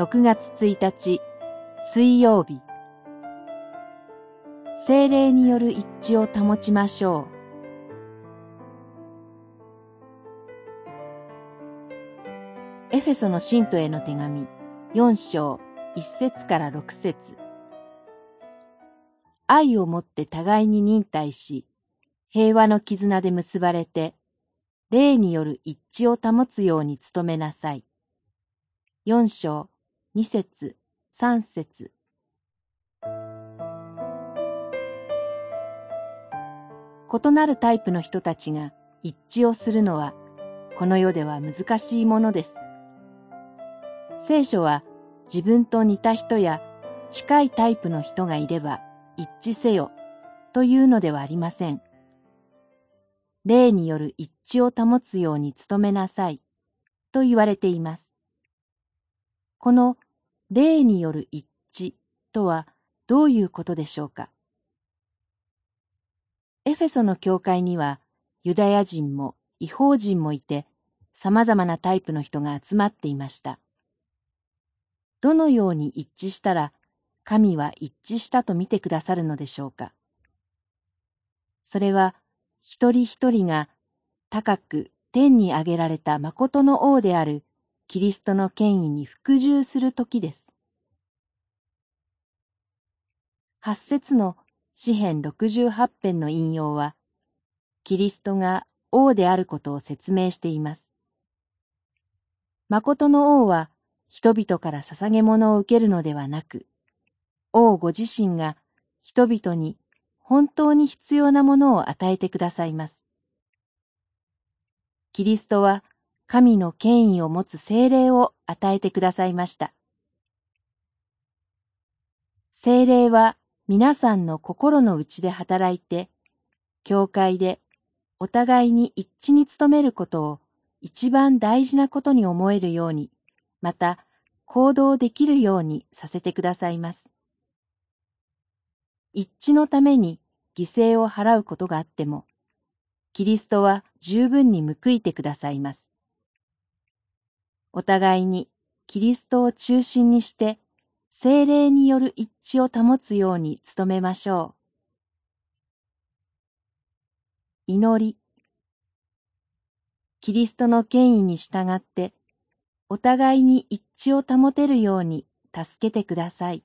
6月1日水曜日精霊による一致を保ちましょう。エフェソの信徒への手紙4章1節から6節愛をもって互いに忍耐し、平和の絆で結ばれて、霊による一致を保つように努めなさい。4章2節3節異なるタイプの人たちが一致をするのは、この世では難しいものです。聖書は自分と似た人や近いタイプの人がいれば一致せよというのではありません。霊による一致を保つように努めなさいと言われています。この霊による一致とはどういうことでしょうか？エフェソの教会にはユダヤ人も違法人もいて様々なタイプの人が集まっていました。どのように一致したら神は一致したと見てくださるのでしょうか？それは一人一人が高く天に上げられた誠の王であるキリストの権威に服従する時です。八節の詩編68編の引用は、キリストが王であることを説明しています。誠の王は人々から捧げ物を受けるのではなく、王ご自身が人々に本当に必要なものを与えてくださいます。キリストは神の権威を持つ精霊を与えてくださいました。精霊は皆さんの心の内で働いて、教会でお互いに一致に努めることを一番大事なことに思えるように、また行動できるようにさせてくださいます。一致のために犠牲を払うことがあっても、キリストは十分に報いてくださいます。お互いにキリストを中心にして精霊による一致を保つように努めましょう。祈り。キリストの権威に従って、お互いに一致を保てるように助けてください。